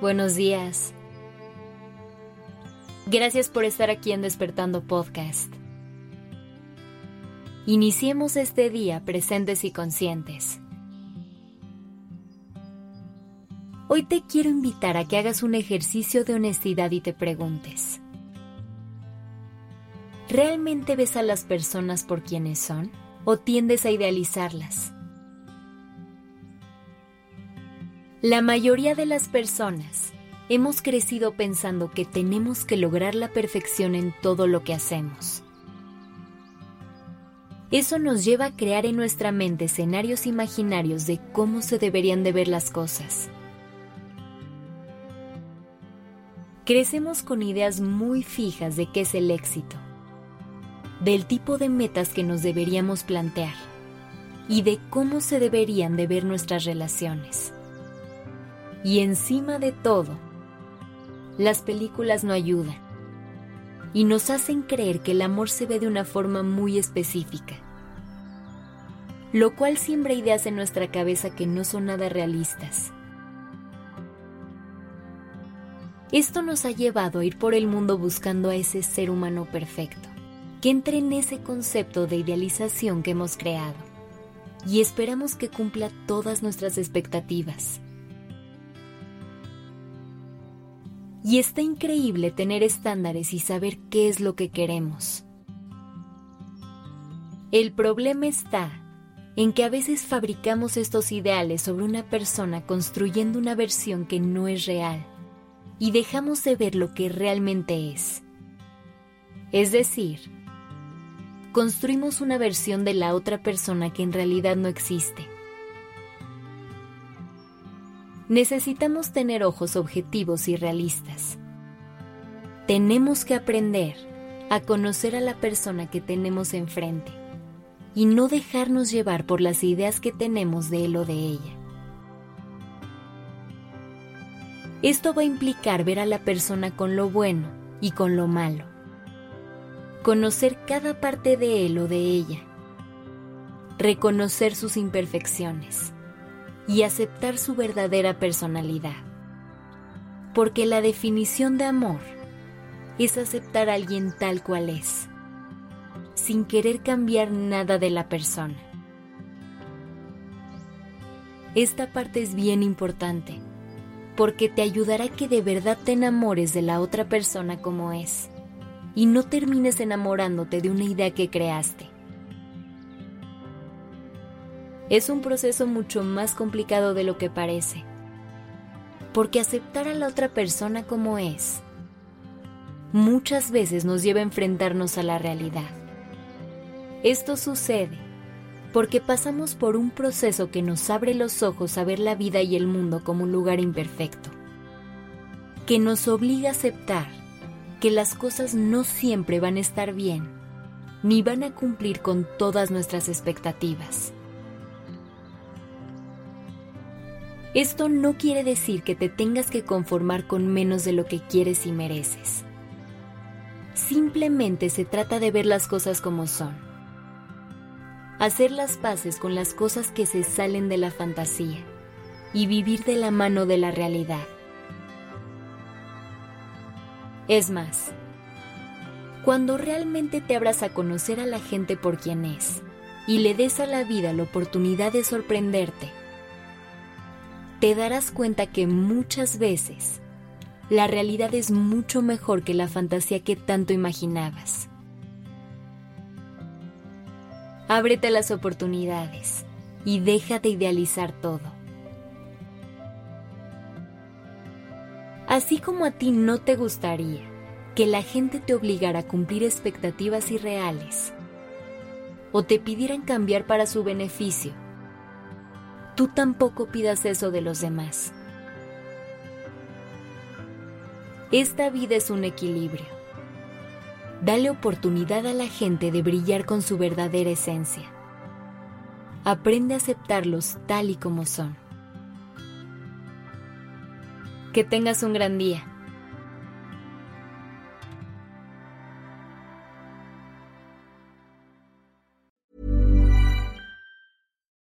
Buenos días. Gracias por estar aquí en Despertando Podcast. Iniciemos este día presentes y conscientes. Hoy te quiero invitar a que hagas un ejercicio de honestidad y te preguntes, ¿realmente ves a las personas por quienes son o tiendes a idealizarlas? La mayoría de las personas hemos crecido pensando que tenemos que lograr la perfección en todo lo que hacemos. Eso nos lleva a crear en nuestra mente escenarios imaginarios de cómo se deberían de ver las cosas. Crecemos con ideas muy fijas de qué es el éxito, del tipo de metas que nos deberíamos plantear y de cómo se deberían de ver nuestras relaciones. Y encima de todo, las películas no ayudan y nos hacen creer que el amor se ve de una forma muy específica, lo cual siembra ideas en nuestra cabeza que no son nada realistas. Esto nos ha llevado a ir por el mundo buscando a ese ser humano perfecto, que entre en ese concepto de idealización que hemos creado, y esperamos que cumpla todas nuestras expectativas Y está increíble tener estándares y saber qué es lo que queremos. El problema está en que a veces fabricamos estos ideales sobre una persona construyendo una versión que no es real y dejamos de ver lo que realmente es. Es decir, construimos una versión de la otra persona que en realidad no existe necesitamos tener ojos objetivos y realistas. Tenemos que aprender a conocer a la persona que tenemos enfrente y no dejarnos llevar por las ideas que tenemos de él o de ella. Esto va a implicar ver a la persona con lo bueno y con lo malo, conocer cada parte de él o de ella, reconocer sus imperfecciones y aceptar su verdadera personalidad. Porque la definición de amor es aceptar a alguien tal cual es, sin querer cambiar nada de la persona. Esta parte es bien importante, porque te ayudará a que de verdad te enamores de la otra persona como es, y no termines enamorándote de una idea que creaste es un proceso mucho más complicado de lo que parece. Porque aceptar a la otra persona como es muchas veces nos lleva a enfrentarnos a la realidad. Esto sucede porque pasamos por un proceso que nos abre los ojos a ver la vida y el mundo como un lugar imperfecto, que nos obliga a aceptar que las cosas no siempre van a estar bien, ni van a cumplir con todas nuestras expectativas. Esto no quiere decir que te tengas que conformar con menos de lo que quieres y mereces. Simplemente se trata de ver las cosas como son. Hacer las paces con las cosas que se salen de la fantasía y vivir de la mano de la realidad. Es más, cuando realmente te abras a conocer a la gente por quien es y le des a la vida la oportunidad de sorprenderte, te darás cuenta que muchas veces la realidad es mucho mejor que la fantasía que tanto imaginabas. Ábrete a las oportunidades y deja de idealizar todo. Así como a ti no te gustaría que la gente te obligara a cumplir expectativas irreales o te pidieran cambiar para su beneficio, tú tampoco pidas eso de los demás. Esta vida es un equilibrio. Dale oportunidad a la gente de brillar con su verdadera esencia. Aprende a aceptarlos tal y como son. Que tengas un gran día.